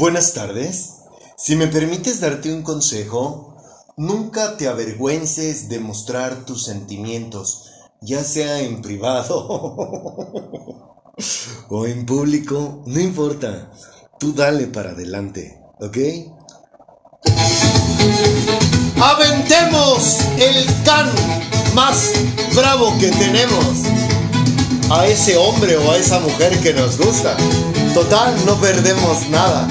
Buenas tardes. Si me permites darte un consejo, nunca te avergüences de mostrar tus sentimientos, ya sea en privado o en público, no importa. Tú dale para adelante, ¿ok? Aventemos el can más bravo que tenemos a ese hombre o a esa mujer que nos gusta. Total, no perdemos nada.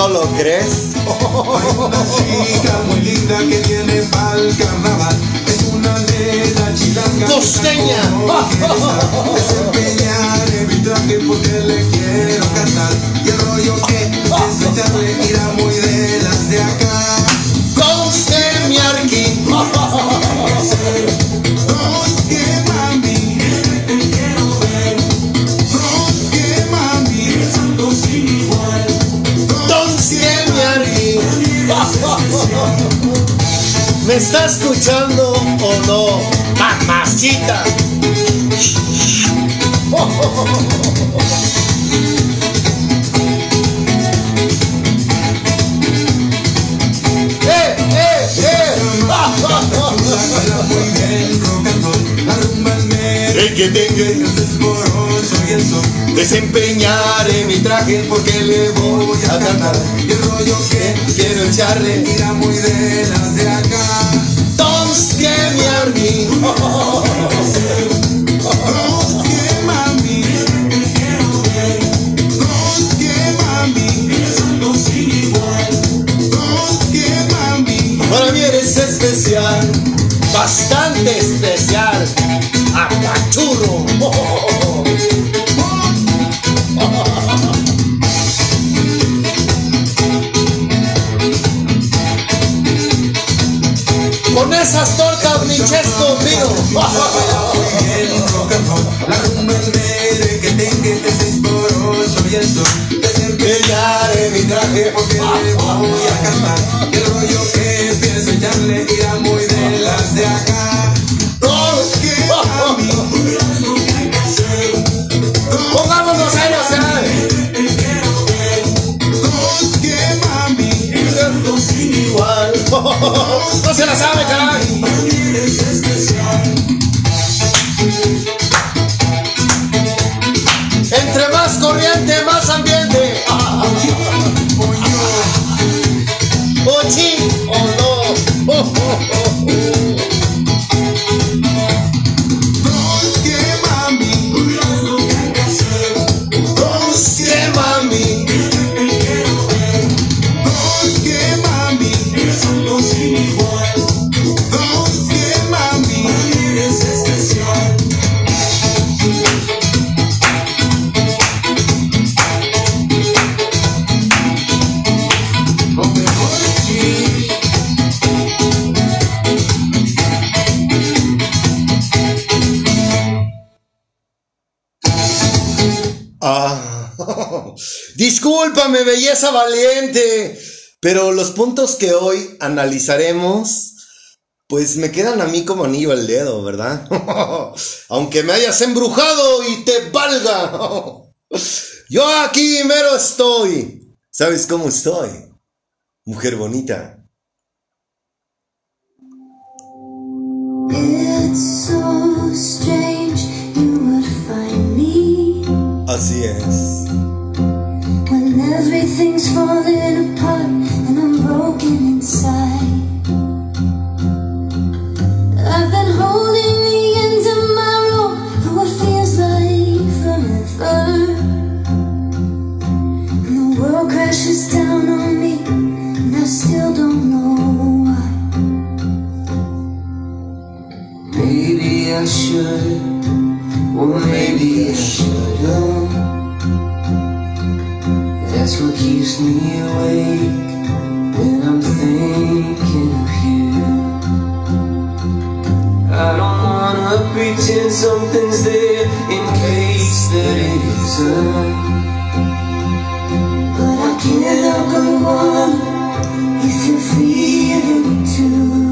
¿No lo crees? Hay una chica muy linda que tiene pa'l carnaval. Es una nena chilanga. Costeña. Desempeñaré mi traje porque le quiero cantar. Y el rollo que es echarle irá muy de las de acá. Costeña aquí. Rosque ¿Me está escuchando o no? Mamacita. ¡Eh, eh, eh! And roll. La rumba es merengue. El que tenga Desempeñaré mi traje porque le voy a cantar. El rollo que Quiero echarle irá muy de las de acá. Don't scare me, Army. Para mí eres especial, bastante especial. Puntos que hoy analizaremos, pues me quedan a mí como anillo al dedo, ¿verdad? Aunque me hayas embrujado y te valga. Yo aquí mero estoy. ¿Sabes cómo estoy? Mujer bonita. It's so strange you would find me Así es. when everything's falling apart crashes down on me, and I still don't know why. Maybe I should, or maybe I shouldn't. That's what keeps me awake I don't wanna pretend something's there in case that it isn't. But I can't help but wonder if you're feeling it too.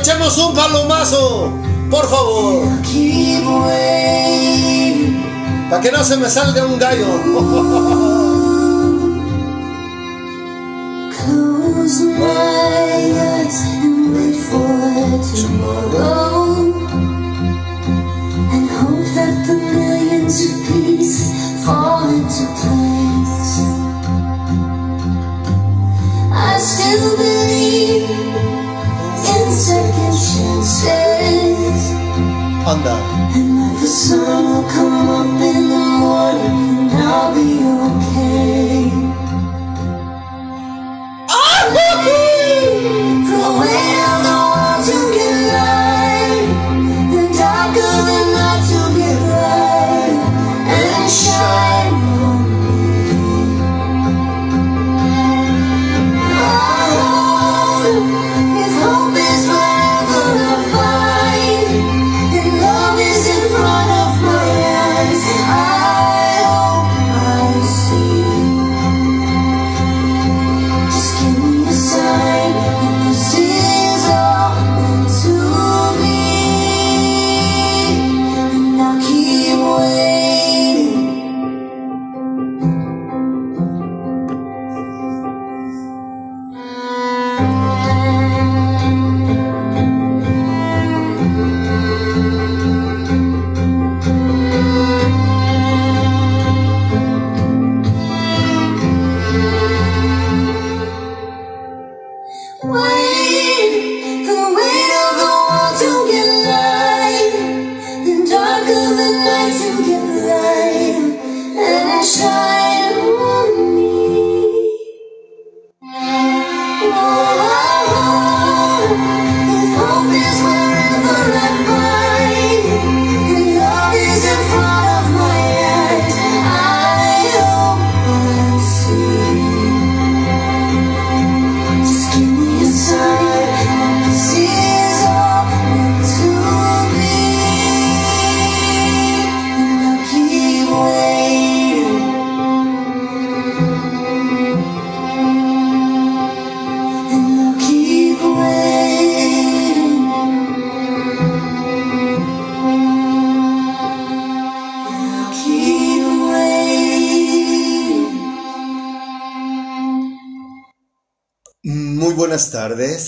Echemos un palomazo, por favor, para que no se me salga un gallo. I still believe second chances. Anda. And that the sun will come up in the morning and I'll be okay. The weight of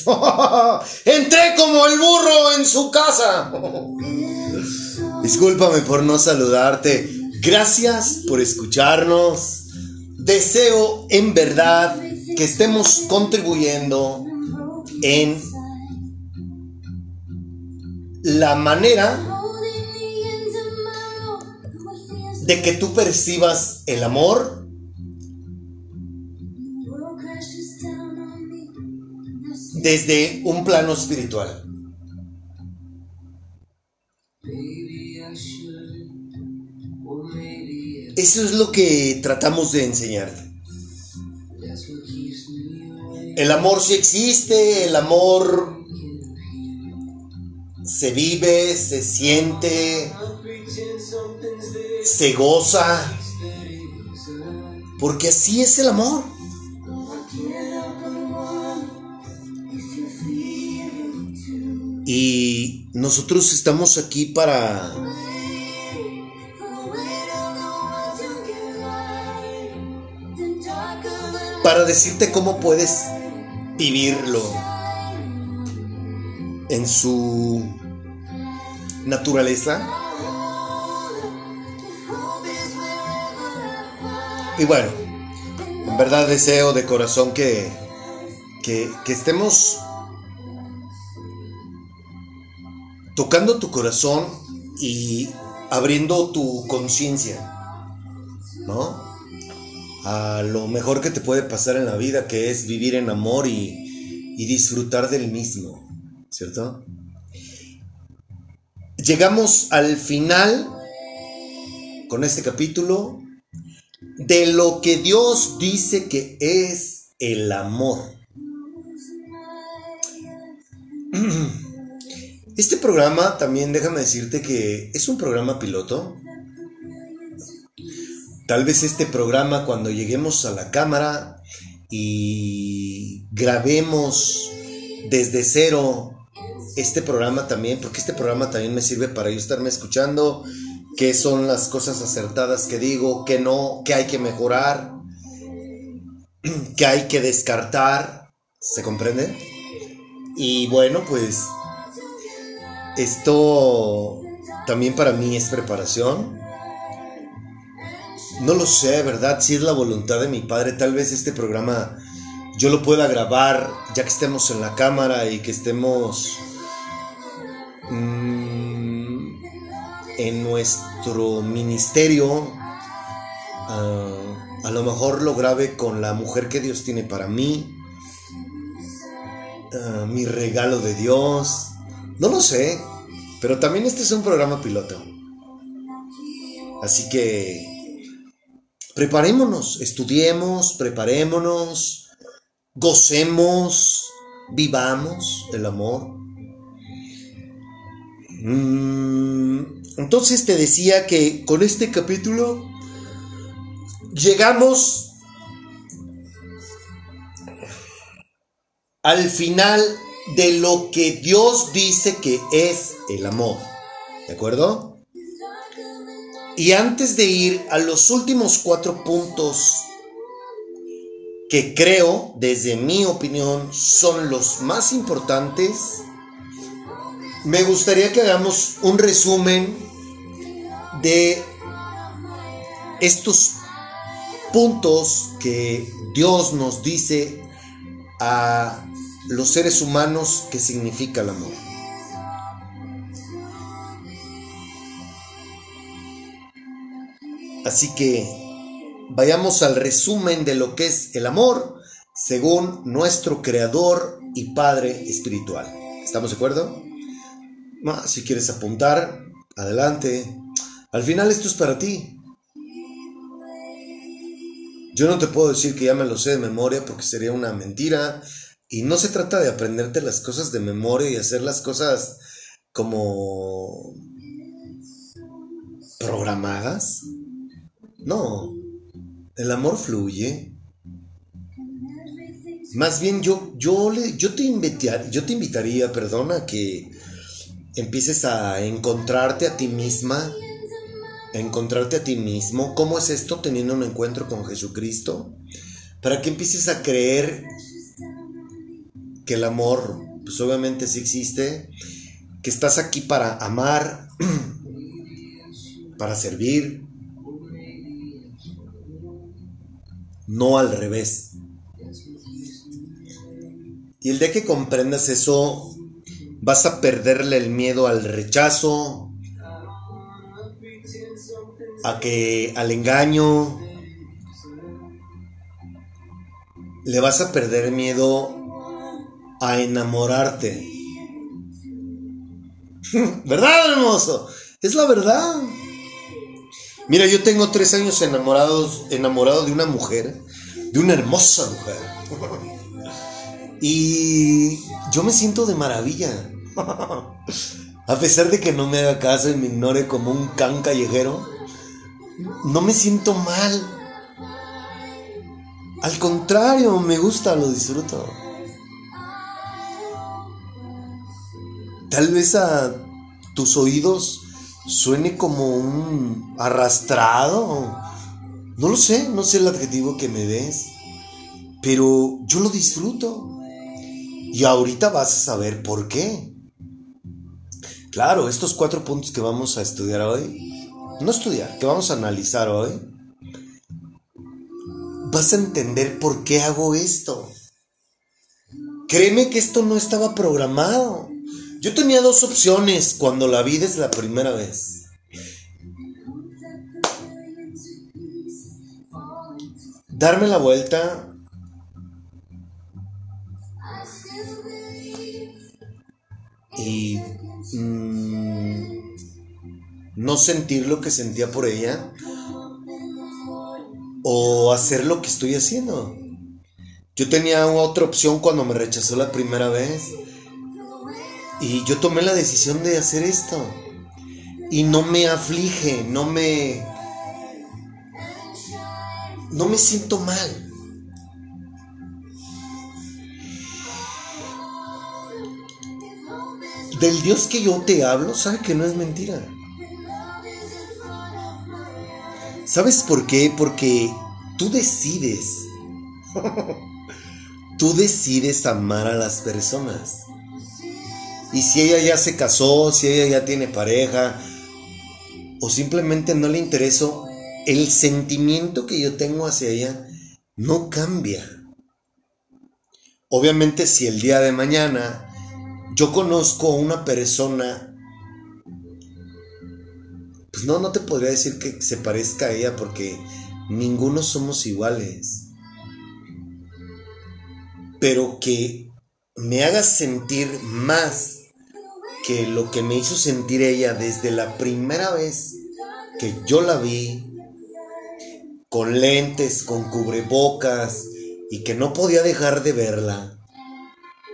Entré como el burro en su casa. Discúlpame por no saludarte. Gracias por escucharnos. Deseo en verdad que estemos contribuyendo en la manera de que tú percibas el amor desde un plano espiritual. Eso es lo que tratamos de enseñarte. El amor sí existe, el amor se vive, se siente, se goza, porque así es el amor. Y nosotros estamos aquí para para decirte cómo puedes vivirlo en su naturaleza. Y bueno, en verdad deseo de corazón que, que, que estemos tocando tu corazón y abriendo tu conciencia, ¿no? A lo mejor que te puede pasar en la vida, que es vivir en amor y, y disfrutar del mismo, ¿cierto? Llegamos al final con este capítulo de lo que Dios dice que es el amor. Este programa también déjame decirte que es un programa piloto. Tal vez este programa cuando lleguemos a la cámara y grabemos desde cero este programa también, porque este programa también me sirve para yo estarme escuchando, qué son las cosas acertadas que digo, qué no, qué hay que mejorar, qué hay que descartar, ¿se comprende? Y bueno, pues esto también para mí es preparación. No lo sé, ¿verdad? Si es la voluntad de mi padre, tal vez este programa yo lo pueda grabar ya que estemos en la cámara y que estemos mm, en nuestro ministerio. Ah, a lo mejor lo grabe con la mujer que Dios tiene para mí. ah, mi regalo de Dios. No lo sé. Pero también este es un programa piloto. Así que preparémonos, estudiemos, preparémonos, gocemos, vivamos el amor. Mm, Entonces te decía que con este capítulo llegamos al final de lo que Dios dice que es el amor. ¿De acuerdo? Y antes de ir a los últimos cuatro puntos que creo, desde mi opinión, son los más importantes, me gustaría que hagamos un resumen de estos puntos que Dios nos dice a los seres humanos que significa el amor. Así que vayamos al resumen de lo que es el amor según nuestro creador y padre espiritual. ¿Estamos de acuerdo? Si quieres apuntar, adelante. Al final esto es para ti. Yo no te puedo decir que ya me lo sé de memoria porque sería una mentira. Y no se trata de aprenderte las cosas de memoria y hacer las cosas como programadas. No, el amor fluye. Más bien yo, yo, yo, te invitaría, yo te invitaría, perdón, a que empieces a encontrarte a ti misma, a encontrarte a ti mismo. ¿Cómo es esto teniendo un encuentro con Jesucristo? Para que empieces a creer que el amor, pues obviamente sí existe, que estás aquí para amar, para servir, no al revés. Y el día que comprendas eso, vas a perderle el miedo al rechazo, a que al engaño, le vas a perder miedo a enamorarte. ¿Verdad, hermoso? Es la verdad. Mira, yo tengo tres años enamorado de una mujer, de una hermosa mujer. Y yo me siento de maravilla. A pesar de que no me haga caso y me ignore como un can callejero, no me siento mal. Al contrario, me gusta, lo disfruto. Tal vez a tus oídos suene como un arrastrado. No lo sé, no sé el adjetivo que me des. Pero yo lo disfruto. Y ahorita vas a saber por qué. Claro, estos cuatro puntos que vamos a estudiar hoy, no estudiar, que vamos a analizar hoy, vas a entender por qué hago esto. Créeme que esto no estaba programado. Yo tenía dos opciones cuando la vi desde la primera vez. Darme la vuelta y mm, no sentir lo que sentía por ella o hacer lo que estoy haciendo. Yo tenía otra opción cuando me rechazó la primera vez y yo tomé la decisión de hacer esto y no me aflige, no me no me siento mal. del Dios que yo te hablo, sabe que no es mentira. ¿Sabes por qué? Porque tú decides. tú decides amar a las personas. Y si ella ya se casó, si ella ya tiene pareja, o simplemente no le interesó, el sentimiento que yo tengo hacia ella no cambia. Obviamente si el día de mañana yo conozco a una persona, pues no, no te podría decir que se parezca a ella porque ninguno somos iguales. Pero que me haga sentir más que lo que me hizo sentir ella desde la primera vez que yo la vi, con lentes, con cubrebocas, y que no podía dejar de verla.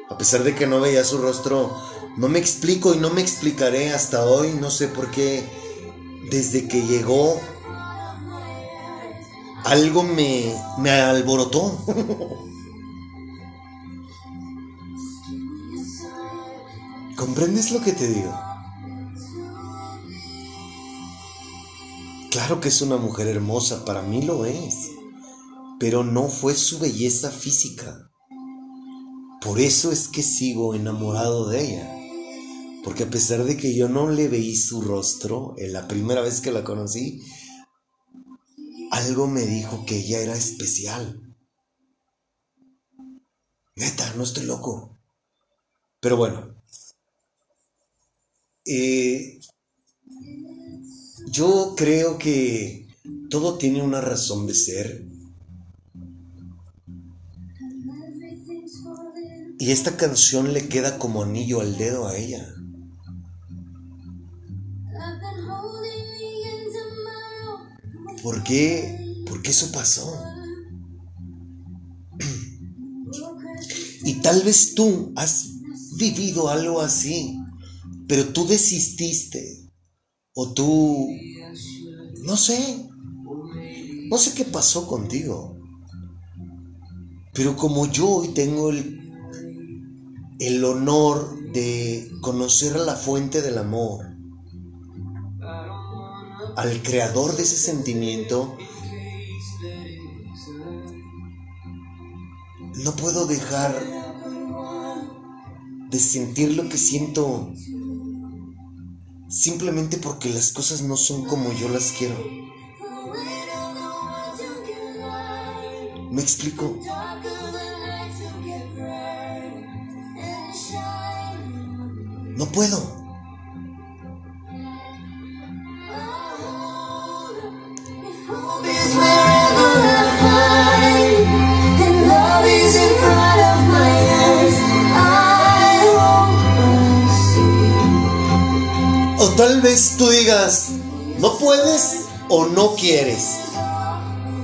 A pesar de que no veía su rostro, no me explico y no me explicaré hasta hoy, no sé por qué, desde que llegó, algo me, me alborotó. ¿Comprendes lo que te digo? Claro que es una mujer hermosa, para mí lo es, pero no fue su belleza física. Por eso es que sigo enamorado de ella. Porque a pesar de que yo no le veí su rostro en la primera vez que la conocí, algo me dijo que ella era especial. Neta, no estoy loco. Pero bueno, eh, yo creo que todo tiene una razón de ser. Y esta canción le queda como anillo al dedo a ella. ¿Por qué? ¿Por qué eso pasó? Y tal vez tú has vivido algo así, pero tú desististe. O tú, no sé, no sé qué pasó contigo. Pero como yo hoy tengo el, el honor de conocer a la fuente del amor, al creador de ese sentimiento, no puedo dejar de sentir lo que siento simplemente porque las cosas no son como yo las quiero. ¿Me explico? No puedo. Tal vez tú digas, no puedes o no quieres.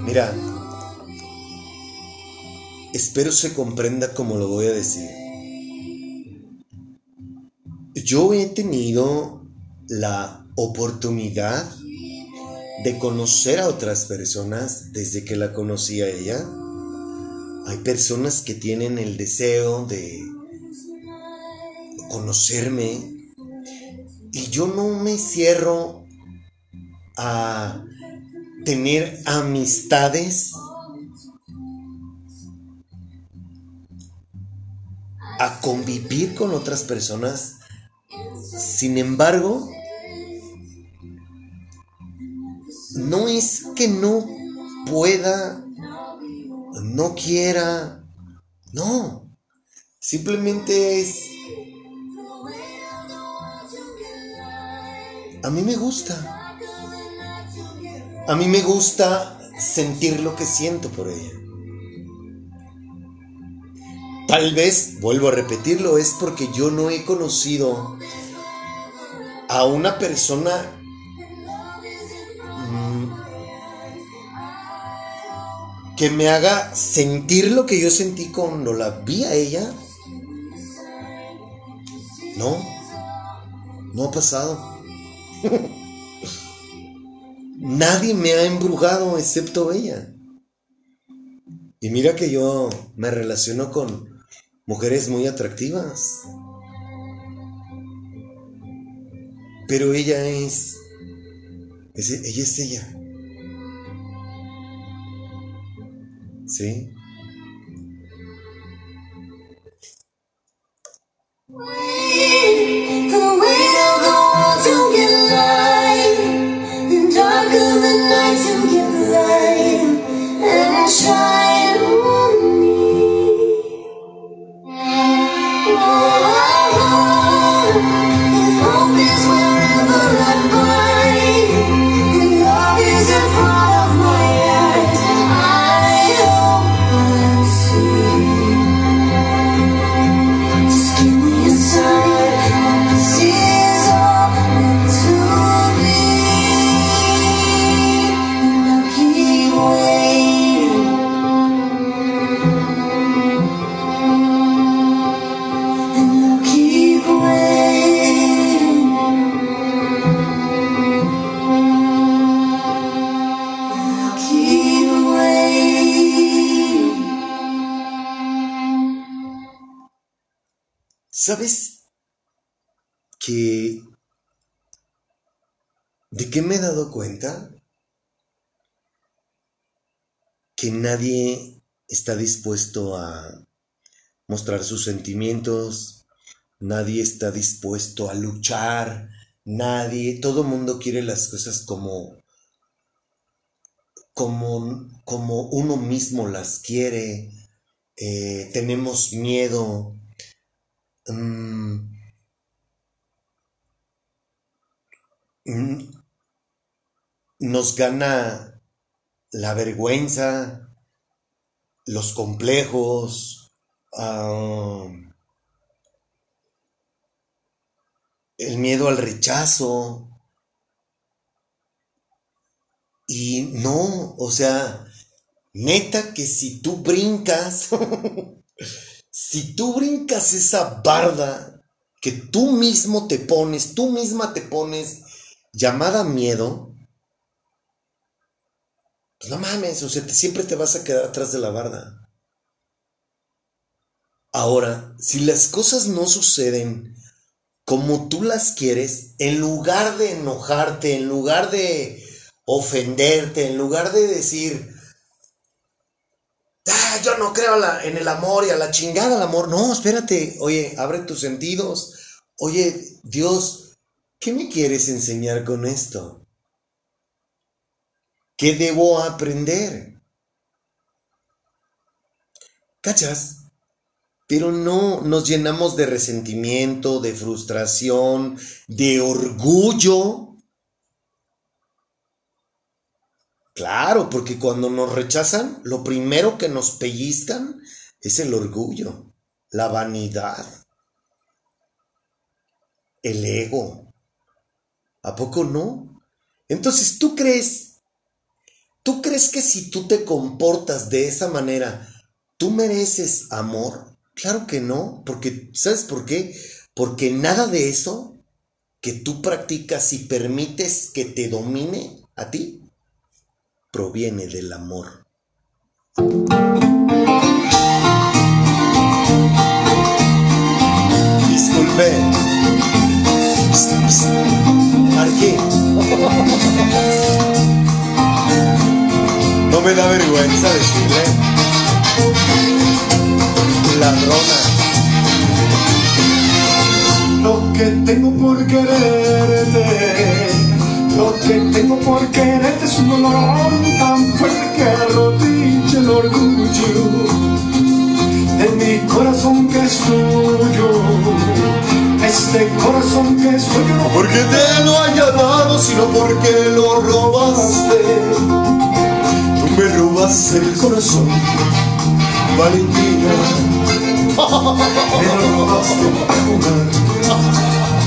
Mira, espero se comprenda como lo voy a decir. Yo he tenido la oportunidad de conocer a otras personas desde que la conocí a ella. Hay personas que tienen el deseo de conocerme y yo no me cierro a tener amistades, a convivir con otras personas. Sin embargo, no es que no pueda, no quiera, no. Simplemente es... A mí me gusta. A mí me gusta sentir lo que siento por ella. Tal vez, vuelvo a repetirlo, es porque yo no he conocido a una persona mm, que me haga sentir lo que yo sentí cuando la vi a ella. No, no ha pasado. Nadie me ha embrujado excepto ella. Y mira que yo me relaciono con mujeres muy atractivas. Pero ella es, es- ella es ella. ¿Sí? ¿Sabes que... ¿De qué me he dado cuenta? Que nadie está dispuesto a mostrar sus sentimientos, nadie está dispuesto a luchar, nadie, todo mundo quiere las cosas como, como, como uno mismo las quiere, eh, tenemos miedo. Mm. Mm. Nos gana la vergüenza, los complejos, el miedo al rechazo. Y no, o sea, neta que si tú brincas, si tú brincas esa barda que tú mismo te pones, tú misma te pones, llamada miedo, pues no mames, o sea, te- siempre te vas a quedar atrás de la barda. Ahora, si las cosas no suceden como tú las quieres, en lugar de enojarte, en lugar de ofenderte, en lugar de decir, "Ah, yo no creo en el amor y a la chingada al amor. No, espérate, oye, abre tus sentidos. Oye, Dios, ¿qué me quieres enseñar con esto? ¿Qué debo aprender? ¿Cachas? Pero no nos llenamos de resentimiento, de frustración, de orgullo. Claro, porque cuando nos rechazan, lo primero que nos pellizcan es el orgullo, la vanidad, el ego. ¿A poco no? Entonces, ¿tú crees? ¿Tú crees que si tú te comportas de esa manera, tú mereces amor? Claro que no, porque ¿sabes por qué? Porque nada de eso que tú practicas y permites que te domine a ti proviene del amor. Disculpe. Marqué. No me da vergüenza decirle. Ladrona. Lo que tengo por quererte, lo que tengo por quererte es un dolor tan fuerte que arrodilla el orgullo de mi corazón que es tuyo. Este corazón que es tuyo no Porque te lo haya dado, sino porque lo robaste. Tú me robaste el corazón, Valentina. me lo robaste para jugar,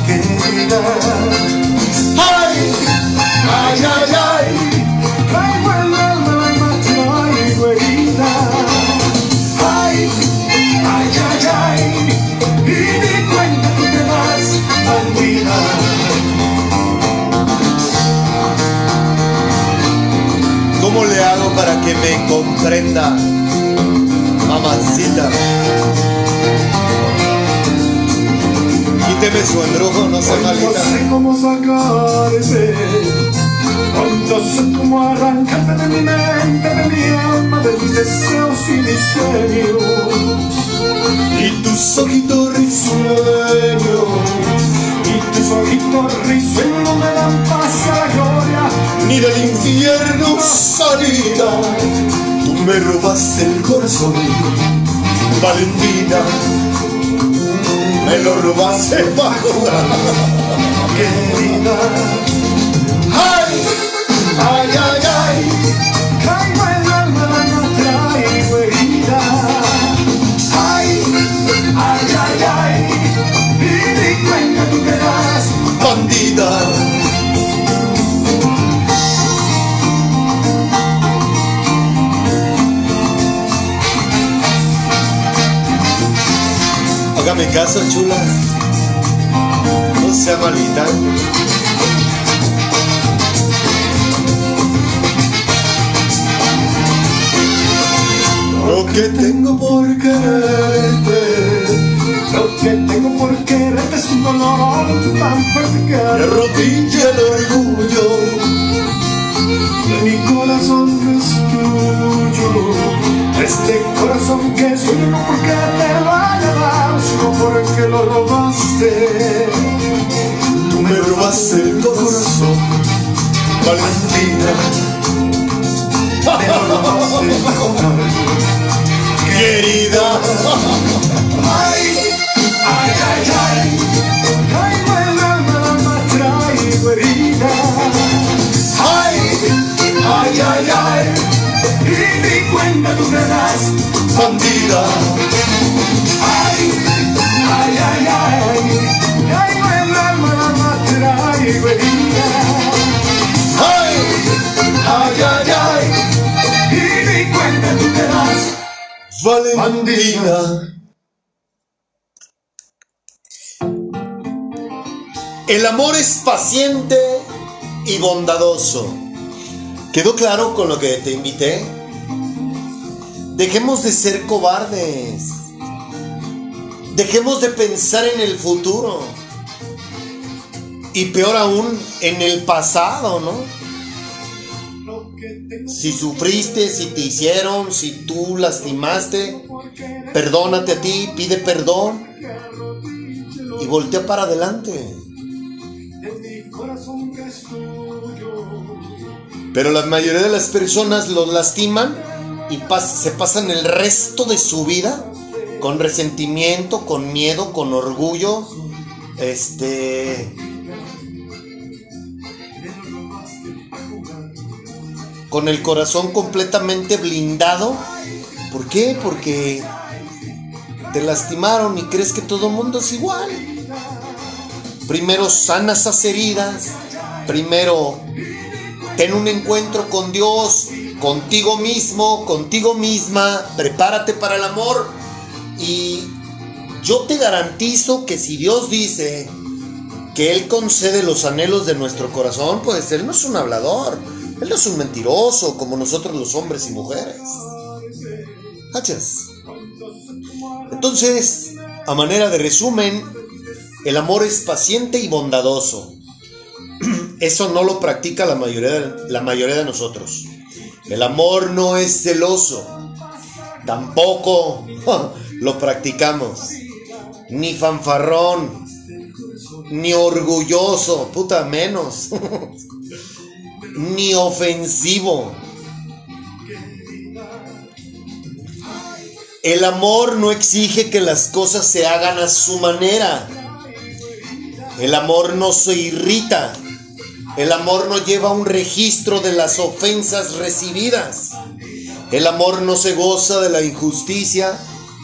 querida. ¡Ay! ¡Ay, ay, ay! Traigo el alma y me traigo herida. Ay, ay, ay, ay. Y di cuenta tú te. ¿Cómo le hago para que me comprenda, mamacita? Y te Queme su embrujo, no se Hoy no malita. sé cómo sacarte, no sé cómo arrancarte de mi mente, de mi alma, de mis deseos y mis sueños. Y tus ojitos risueños, y tus ojitos risueños no me dan paz a la gloria. Ni del infierno salida. Tú me robaste el corazón, Valentina. Me lo robaste bajo Querida, ¡Ay! ¡Ay, ay, ay! Caso, chula. No sea malita. Lo que tengo por quererte Lo que tengo por quererte es un dolor tan fuerte que arrodilla el orgullo. de mi corazón que es tuyo. Este corazón que es porque te haya dado, sino porque lo robaste. Tú me robaste el corazón, Valentina. Me robaste. Querida, Ay, ay, ay, ay. Traigo el alma, ay, Ay, ay, ay. Y mi cuenta tú te das. bandida, ay, ay, ay. Traigo alma, el alma herida. ay, ay, ay, ay, Y mi cuenta tú te das. Valentina. El amor es paciente y bondadoso. ¿Quedó claro con lo que te invité? Dejemos de ser cobardes. Dejemos de pensar en el futuro. Y peor aún, en el pasado, ¿no? Si sufriste, si te hicieron, si tú lastimaste, perdónate a ti, pide perdón y voltea para adelante. Pero la mayoría de las personas los lastiman y pas- se pasan el resto de su vida con resentimiento, con miedo, con orgullo, este, con el corazón completamente blindado. ¿Por qué? Porque te lastimaron y crees que todo el mundo es igual. Primero sana esas heridas, primero ten un encuentro con Dios, contigo mismo, contigo misma, prepárate para el amor y yo te garantizo que si Dios dice que Él concede los anhelos de nuestro corazón, pues Él no es un hablador, Él no es un mentiroso como nosotros los hombres y mujeres. ¿Cachas? Entonces, a manera de resumen, el amor es paciente y bondadoso. Eso no lo practica la mayoría, de, la mayoría de nosotros. El amor no es celoso. Tampoco lo practicamos. Ni fanfarrón. Ni orgulloso. Puta menos. ni ofensivo. El amor no exige que las cosas se hagan a su manera. El amor no se irrita. El amor no lleva un registro de las ofensas recibidas. El amor no se goza de la injusticia,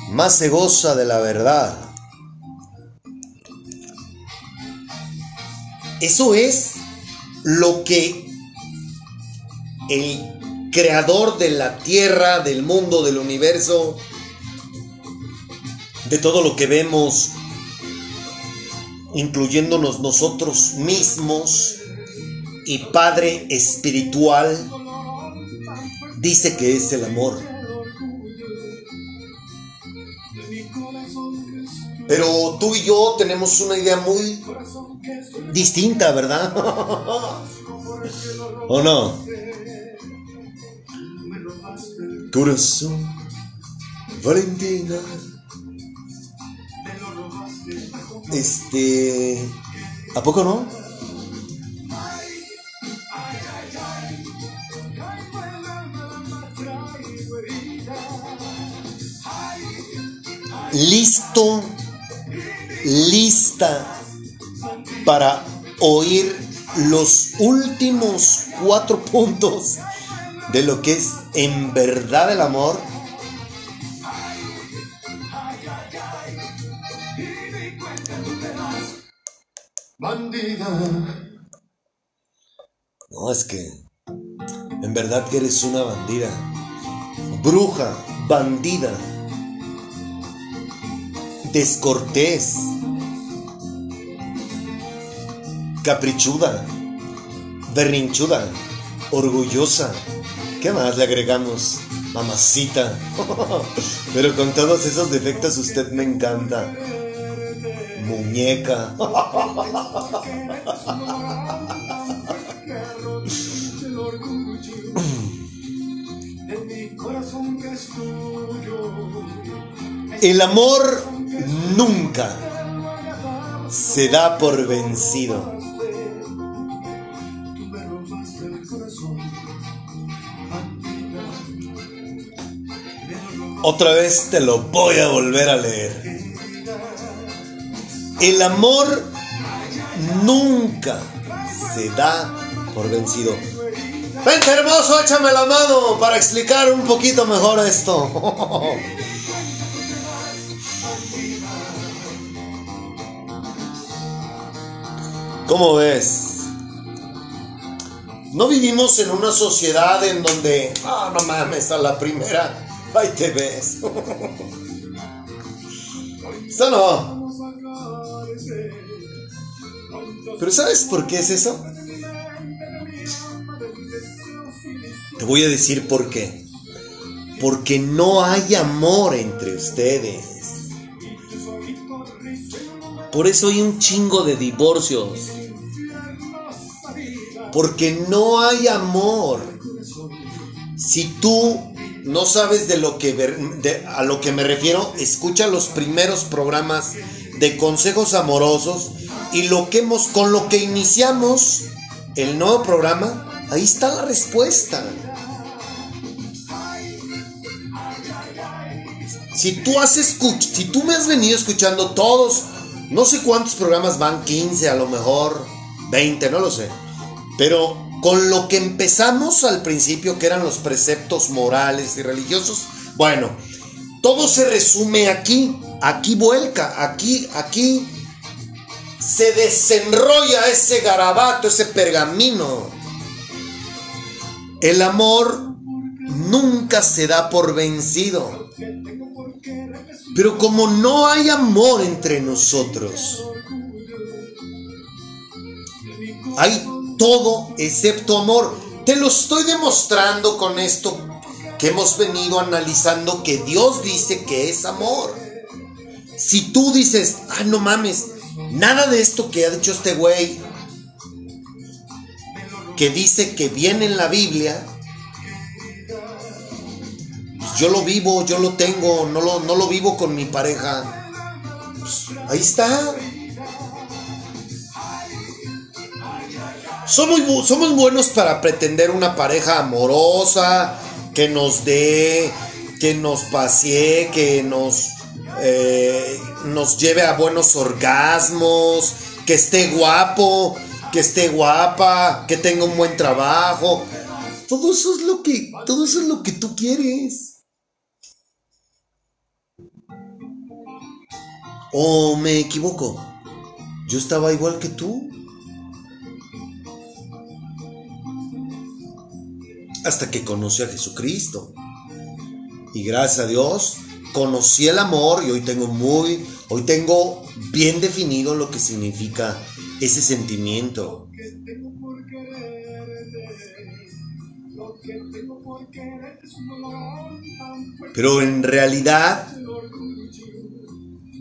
más se goza de la verdad. Eso es lo que el creador de la tierra, del mundo, del universo, de todo lo que vemos, incluyéndonos nosotros mismos y Padre Espiritual, dice que es el amor. Pero tú y yo tenemos una idea muy distinta, ¿verdad? ¿O no? Corazón, Valentina. Este. ¿A poco no? Listo, lista para oír los últimos cuatro puntos de lo que es en verdad el amor. Bandida, No, es que en verdad que eres una bandida. Bruja, bandida. Descortés. Caprichuda. Berrinchuda. Orgullosa. ¿Qué más le agregamos? Mamacita. Pero con todos esos defectos usted me encanta. Muñeca. el amor nunca se da por vencido. Otra vez te lo voy a volver a leer. El amor nunca se da por vencido. Vente hermoso, échame la mano para explicar un poquito mejor esto. ¿Cómo ves? No vivimos en una sociedad en donde, ah, no mames, a la primera, ahí te ves. Eso no. Pero ¿sabes por qué es eso? Te voy a decir por qué. Porque no hay amor entre ustedes. Por eso hay un chingo de divorcios. Porque no hay amor. Si tú no sabes de lo que de- a lo que me refiero, escucha los primeros programas de consejos amorosos y lo que hemos con lo que iniciamos el nuevo programa, ahí está la respuesta. Si tú has escuch si tú me has venido escuchando todos, no sé cuántos programas van, 15 a lo mejor, 20, no lo sé. Pero con lo que empezamos al principio, que eran los preceptos morales y religiosos, bueno, todo se resume aquí, aquí vuelca, aquí, aquí se desenrolla ese garabato, ese pergamino. El amor nunca se da por vencido. Pero como no hay amor entre nosotros, hay todo excepto amor. Te lo estoy demostrando con esto que hemos venido analizando que Dios dice que es amor. Si tú dices, ah, no mames, nada de esto que ha dicho este güey, que dice que viene en la Biblia, pues yo lo vivo, yo lo tengo, no lo, no lo vivo con mi pareja. Pues, ahí está. Somos, bu- somos buenos para pretender una pareja amorosa, que nos dé, que nos pasee, que nos, eh, nos lleve a buenos orgasmos, que esté guapo, que esté guapa, que tenga un buen trabajo. Todo eso es lo que, todo eso es lo que tú quieres. ¿O me equivoco? Yo estaba igual que tú. Hasta que conocí a Jesucristo. Y gracias a Dios conocí el amor y hoy tengo muy, hoy tengo bien definido lo que significa ese sentimiento. Pero en realidad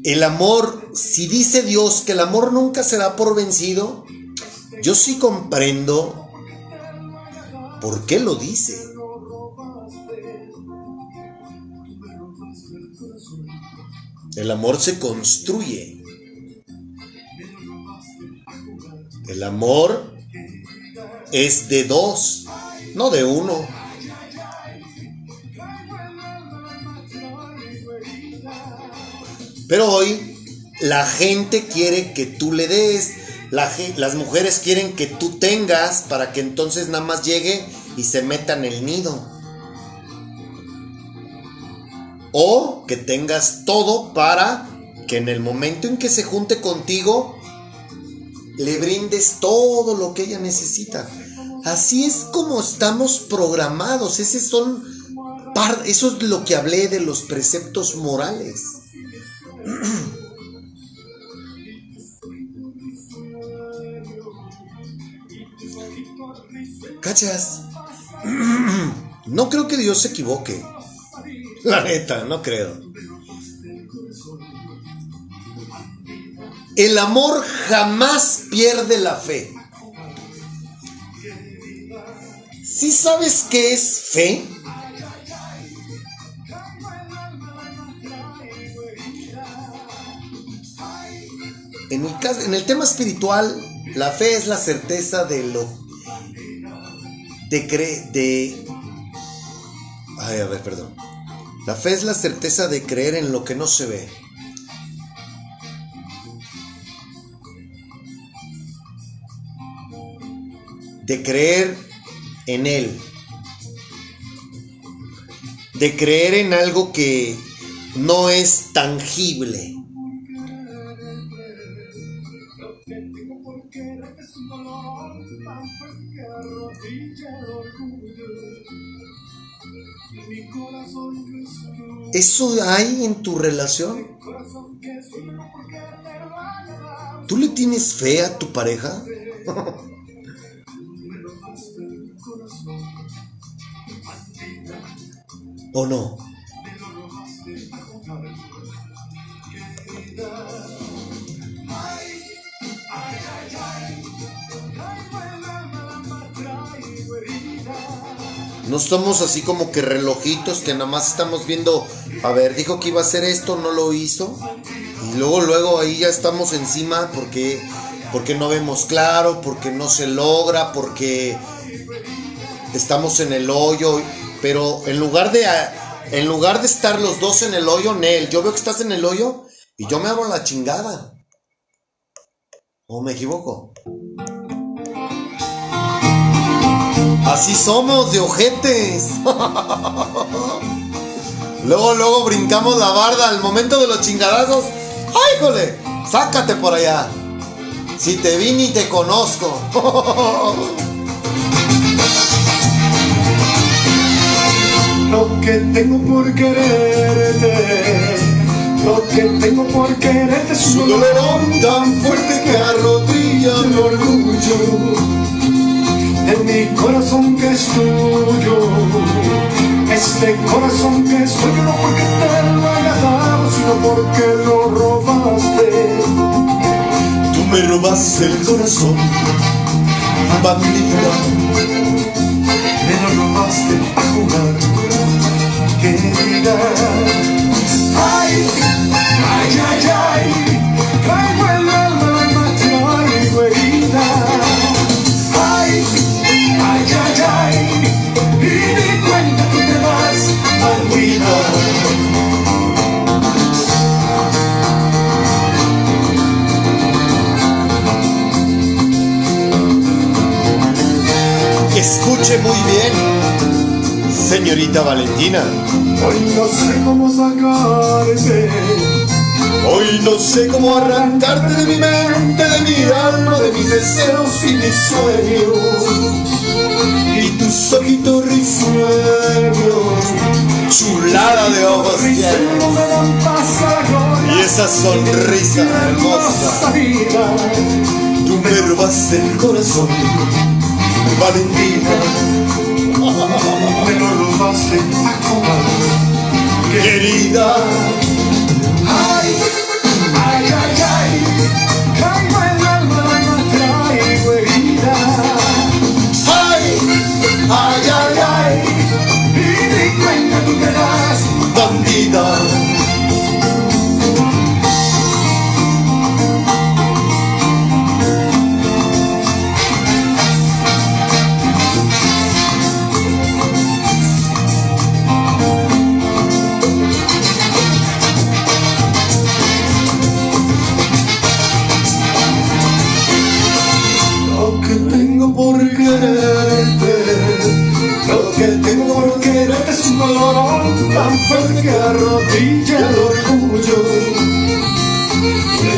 El amor, si dice Dios que el amor nunca será por vencido, yo sí comprendo por qué lo dice. El amor se construye. El amor es de dos, no de uno. Pero hoy la gente quiere que tú le des, las mujeres quieren que tú tengas para que entonces nada más llegue y se meta en el nido. O que tengas todo para que en el momento en que se junte contigo, le brindes todo lo que ella necesita. Así es como estamos programados. Ese son par- eso es lo que hablé de los preceptos morales. ¿Cachas? No creo que Dios se equivoque. La neta, no creo. El amor jamás pierde la fe. ¿Sí sabes qué es fe? En el, en el tema espiritual, la fe es la certeza de lo de cre de ay a ver perdón. La fe es la certeza de creer en lo que no se ve. De creer en él. De creer en algo que no es tangible ¿Eso hay en tu relación? ¿Tú le tienes fe a tu pareja? ¿O no? No somos así como que relojitos que nada más estamos viendo, a ver, dijo que iba a hacer esto, no lo hizo. Y luego, luego ahí ya estamos encima porque, porque no vemos claro, porque no se logra, porque estamos en el hoyo. Pero en lugar de, en lugar de estar los dos en el hoyo, Nel, yo veo que estás en el hoyo y yo me abro la chingada. ¿O me equivoco? Así somos de ojetes. luego, luego brincamos la barda al momento de los chingadazos. ¡Ay, jole! Sácate por allá. Si te vi ni te conozco. Lo que tengo por quererte, lo que tengo por quererte es un dolor tan fuerte que arrodilla el orgullo de mi corazón que es tuyo. Este corazón que es tuyo no porque te lo haya dado, sino porque lo robaste. Tú me robaste el corazón, bandida. Sonrisa hermosa. Tú me robaste el corazón, Valentina. Me lo robaste a. Querida,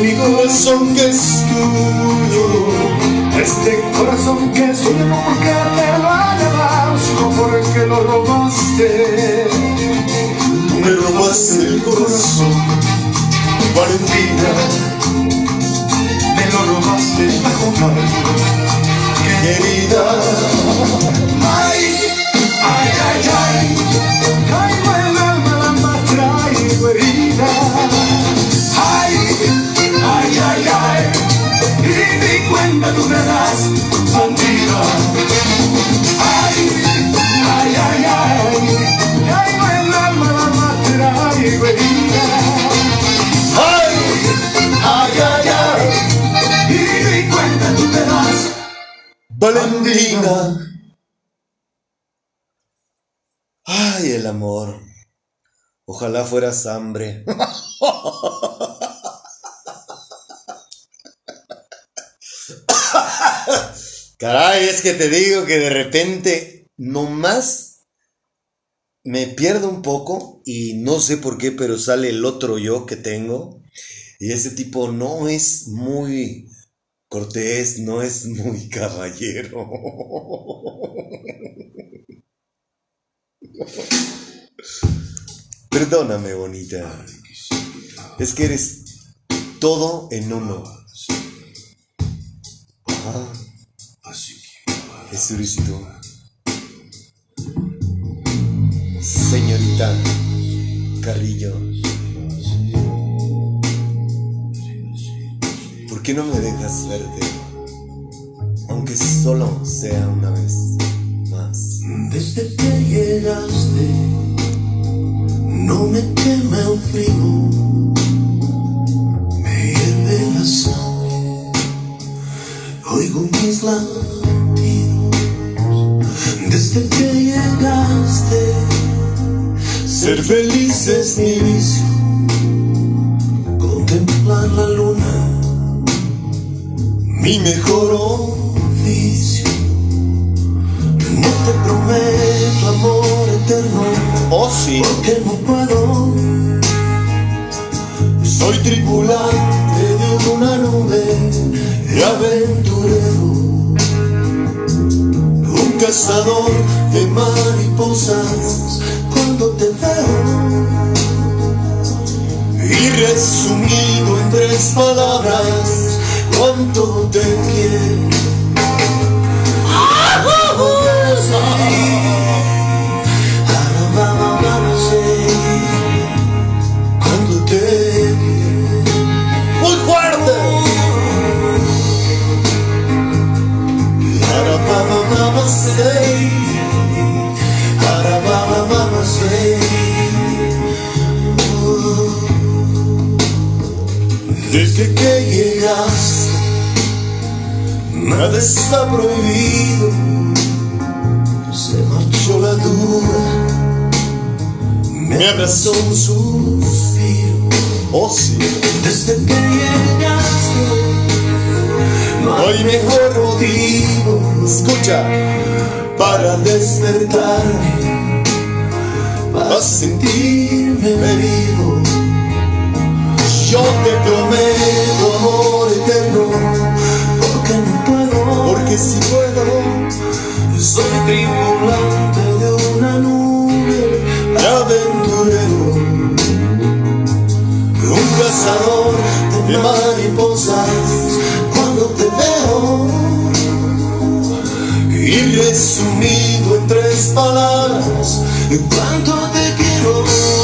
mi corazón que es tuyo. Este corazón que es tuyo no porque te lo haya dado, sino porque lo robaste. Me robaste el corazón, Valentina, Me lo robaste bajo palio. querida. Ay, ay, ay, ay. Cuenta tú te das, bandida. Ay, ay, ay, ay. Traigo el alma, la alma traigo herida. ¡Ay! ¡Ay, ay, ay! Y ni cuenta tú te das. Valentina. Ay, el amor. Ojalá fueras hambre. Caray, es que te digo que de repente nomás me pierdo un poco y no sé por qué, pero sale el otro yo que tengo. Y ese tipo no es muy cortés, no es muy caballero. Perdóname, bonita. Es que eres todo en uno. Ah, Jesucristo. Señorita Carrillo. ¿Por qué no me dejas verte? Aunque solo sea una vez Yo te prometo amor eterno, porque no puedo, Porque si puedo, soy tripulante de una nube aventurero, un cazador de mariposas cuando te veo. Y resumido en tres palabras, cuánto te quiero.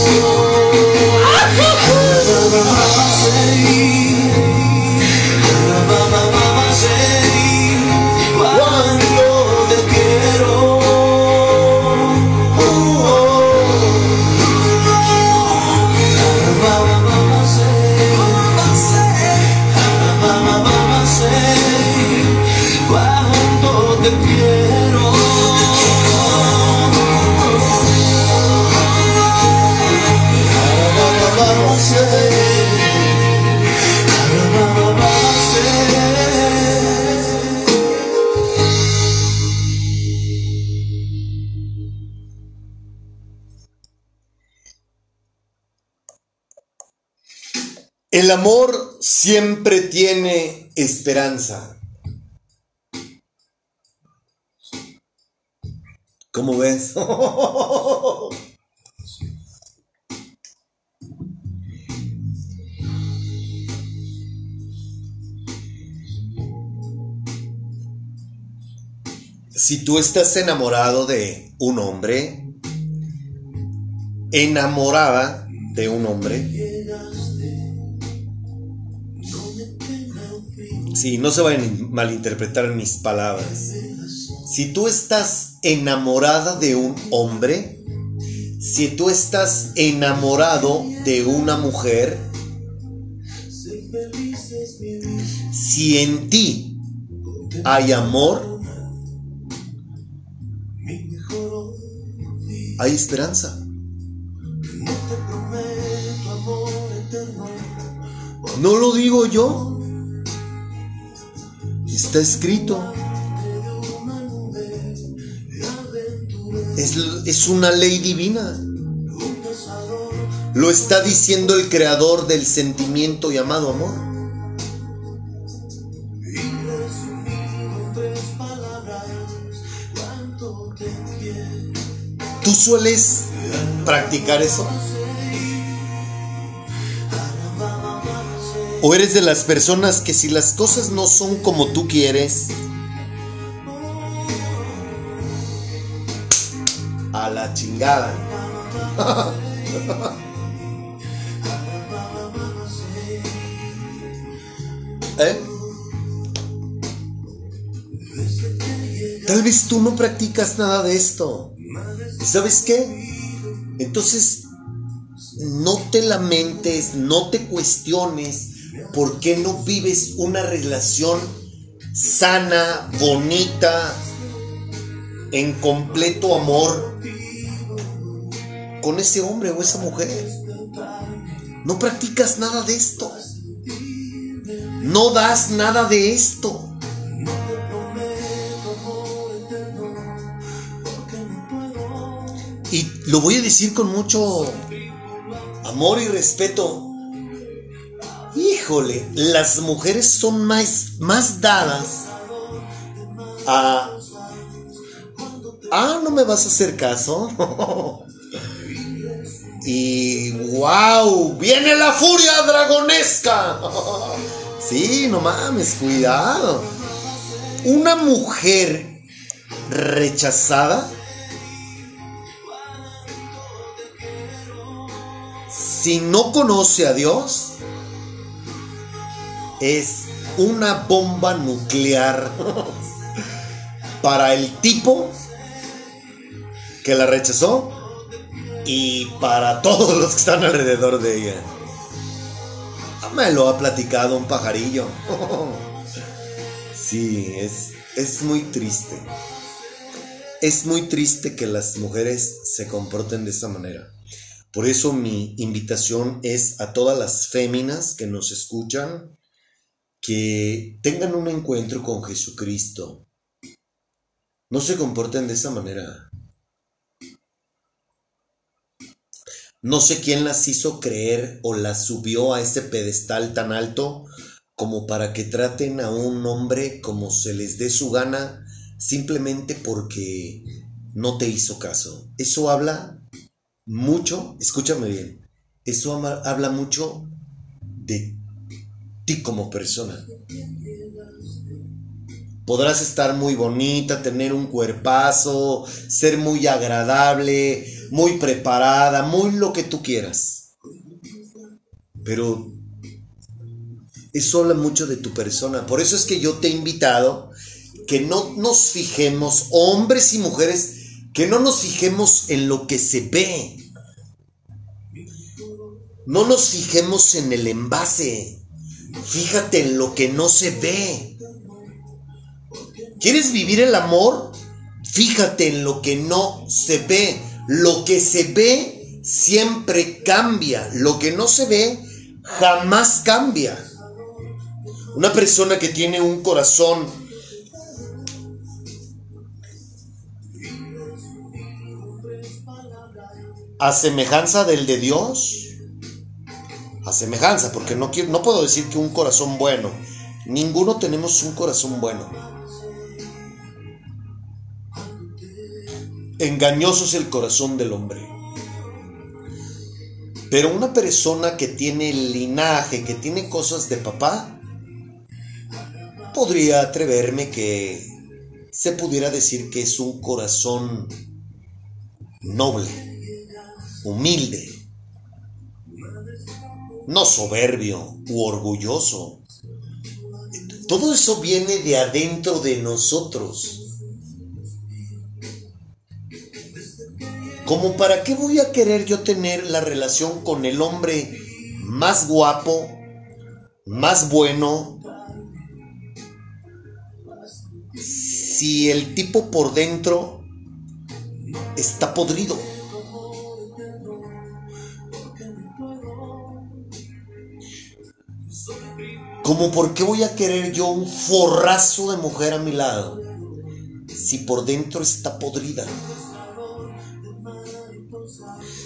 El amor siempre tiene esperanza. ¿Cómo ves? si tú estás enamorado de un hombre, enamorada de un hombre, sí, no se vayan a malinterpretar mis palabras. Si tú estás enamorada de un hombre, si tú estás enamorado de una mujer, si en ti hay amor, hay esperanza. No lo digo yo. Está escrito. Es, es una ley divina. Lo está diciendo el creador del sentimiento llamado amor. ¿Tú sueles practicar eso? ¿O eres de las personas que si las cosas no son como tú quieres, a la chingada? ¿Eh? Tal vez tú no practicas nada de esto. ¿Y sabes qué? Entonces, no te lamentes, no te cuestiones por qué no vives una relación sana, bonita, en completo amor con ese hombre o esa mujer. No practicas nada de esto. No das nada de esto. Y lo voy a decir con mucho amor y respeto. Las mujeres son más, más dadas a... Ah, no me vas a hacer caso. y wow, viene la furia dragonesca. sí, no mames, cuidado. Una mujer rechazada si no conoce a Dios, es una bomba nuclear para el tipo que la rechazó y para todos los que están alrededor de ella. Me lo ha platicado un pajarillo. Sí, es, es muy triste. Es muy triste que las mujeres se comporten de esa manera. Por eso mi invitación es a todas las féminas que nos escuchan que tengan un encuentro con Jesucristo. No se comporten de esa manera. No sé quién las hizo creer o las subió a ese pedestal tan alto como para que traten a un hombre como se les dé su gana simplemente porque no te hizo caso. Eso habla mucho, escúchame bien, eso habla mucho de como persona. Podrás estar muy bonita, tener un cuerpazo, ser muy agradable, muy preparada, muy lo que tú quieras. Pero eso habla mucho de tu persona. Por eso es que yo te he invitado que no nos fijemos, hombres y mujeres, que no nos fijemos en lo que se ve. No nos fijemos en el envase. Fíjate en lo que no se ve. ¿Quieres vivir el amor? Fíjate en lo que no se ve. Lo que se ve siempre cambia. Lo que no se ve jamás cambia. Una persona que tiene un corazón a semejanza del de Dios, a semejanza, porque no, quiero, no puedo decir que un corazón bueno. Ninguno tenemos un corazón bueno. Engañoso es el corazón del hombre. Pero una persona que tiene linaje, que tiene cosas de papá, podría atreverme que se pudiera decir que es un corazón noble, humilde, no soberbio u orgulloso. Todo eso viene de adentro de nosotros. Como para qué voy a querer yo tener la relación con el hombre más guapo, más bueno, si el tipo por dentro está podrido. Como por qué voy a querer yo un forrazo de mujer a mi lado si por dentro está podrida.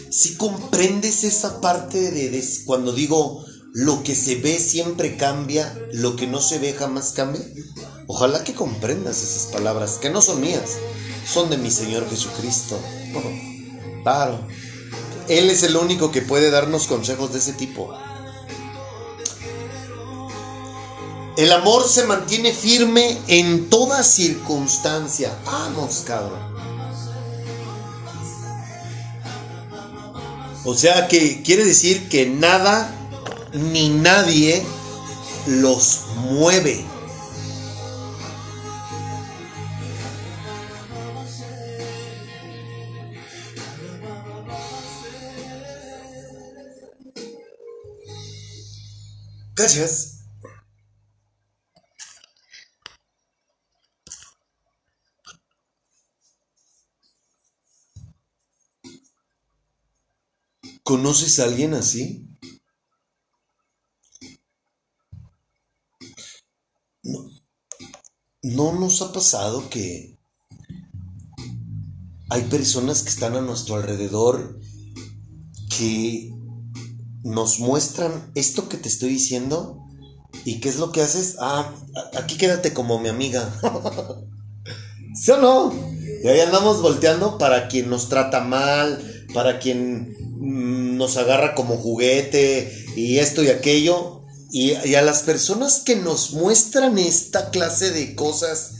Si comprendes esa parte de, de cuando digo lo que se ve siempre cambia, lo que no se ve jamás cambia. Ojalá que comprendas esas palabras, que no son mías, son de mi Señor Jesucristo. Claro, Él es el único que puede darnos consejos de ese tipo. El amor se mantiene firme en toda circunstancia. Vamos, cabrón. O sea que quiere decir que nada ni nadie los mueve. ¿Cachas? ¿Conoces a alguien así? No, ¿No nos ha pasado que hay personas que están a nuestro alrededor que nos muestran esto que te estoy diciendo? ¿Y qué es lo que haces? Ah, aquí quédate como mi amiga. ¿Sí o no? Y ahí andamos volteando para quien nos trata mal, para quien nos agarra como juguete y esto y aquello. Y, a las personas que nos muestran esta clase de cosas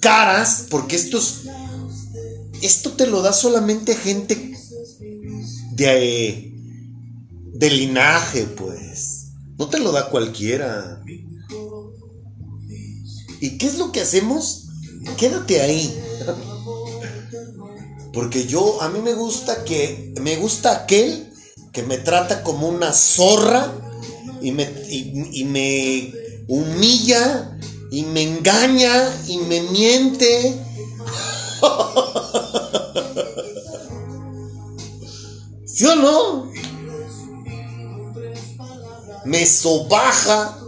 caras, porque esto es- esto te lo da solamente gente de, de linaje, pues. No te lo da cualquiera. ¿Y qué es lo que hacemos? Quédate ahí. Porque yo, a mí me gusta que, me gusta aquel que me trata como una zorra y me, y, y me humilla y me engaña y me miente. ¿Sí o no? Me sobaja.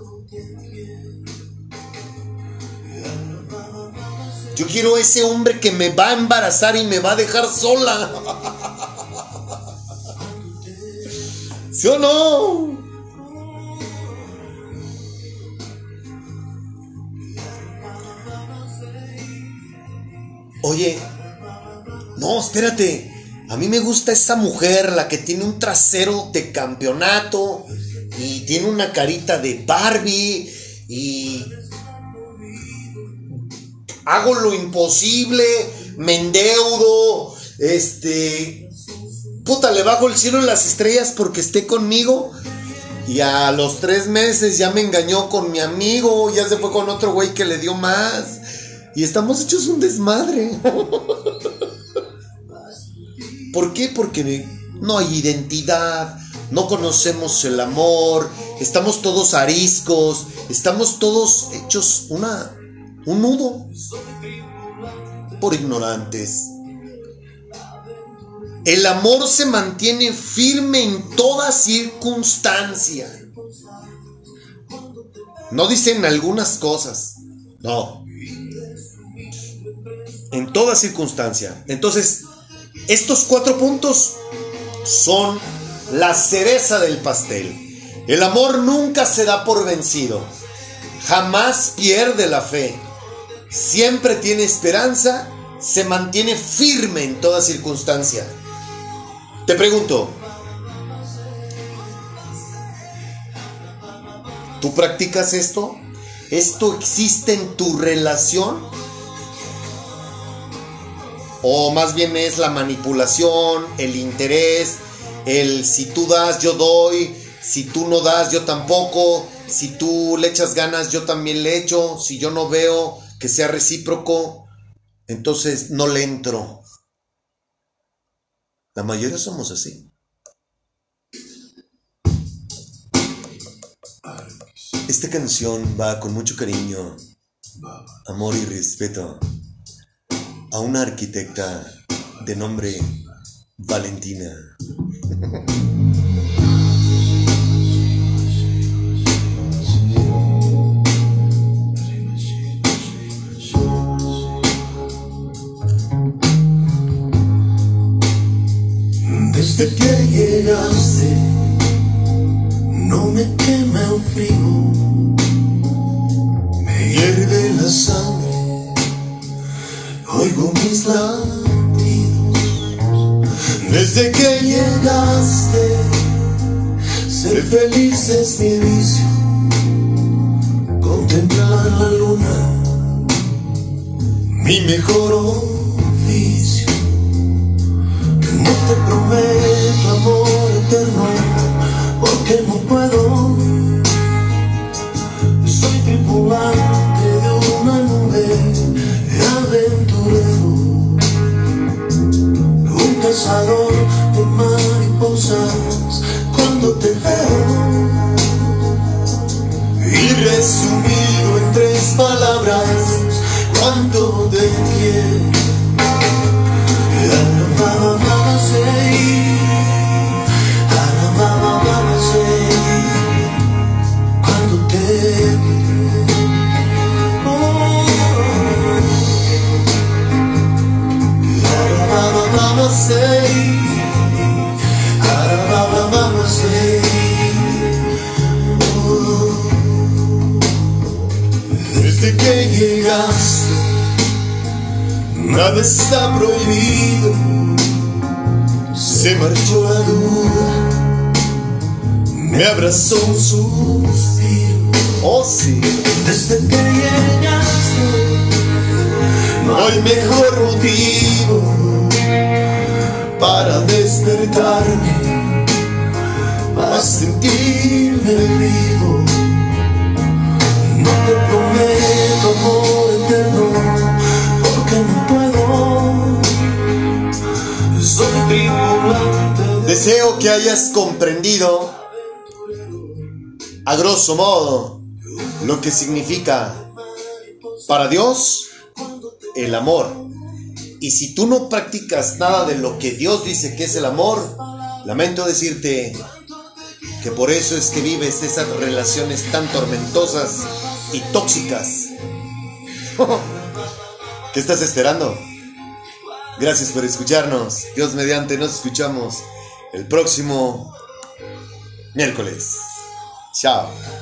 Yo quiero ese hombre que me va a embarazar y me va a dejar sola. ¿Sí o no? Oye, no, espérate. A mí me gusta esa mujer, la que tiene un trasero de campeonato y tiene una carita de Barbie y hago lo imposible, me endeudo, este, puta, le bajo el cielo y las estrellas porque esté conmigo. Y a los tres meses ya me engañó con mi amigo, ya se fue con otro güey que le dio más. Y estamos hechos un desmadre. ¿Por qué? Porque no hay identidad, no conocemos el amor, estamos todos ariscos, estamos todos hechos una, un nudo por ignorantes. El amor se mantiene firme en toda circunstancia. No dicen algunas cosas, no. En toda circunstancia. Entonces, estos cuatro puntos son la cereza del pastel. El amor nunca se da por vencido. Jamás pierde la fe. Siempre tiene esperanza. Se mantiene firme en toda circunstancia. Te pregunto, ¿tú practicas esto? ¿Esto existe en tu relación? ¿O más bien es la manipulación, el interés, el si tú das, yo doy, si tú no das, yo tampoco, si tú le echas ganas, yo también le echo, si yo no veo que sea recíproco, entonces no le entro. La mayoría somos así. Esta canción va con mucho cariño, amor y respeto a una arquitecta de nombre Valentina. Desde que llegaste, no me quema el frío, me hierve la sangre, oigo mis latidos. Desde que llegaste, ser feliz es mi vicio, contemplar la luna, mi mejor oficio. Te prometo amor eterno, porque no puedo. Soy tripulante de una nube, aventurero, un cazador marchó la duda, me abrazó un suspiro. Oh sí, Desde que llegaste, no hay mejor motivo para despertarme, para sentirme vivo. No te prometo amor eterno, porque no puedo. Deseo que hayas comprendido a grosso modo lo que significa para Dios el amor. Y si tú no practicas nada de lo que Dios dice que es el amor, lamento decirte que por eso es que vives esas relaciones tan tormentosas y tóxicas. ¿Qué estás esperando? Gracias por escucharnos. Dios mediante nos escuchamos el próximo miércoles. Chao.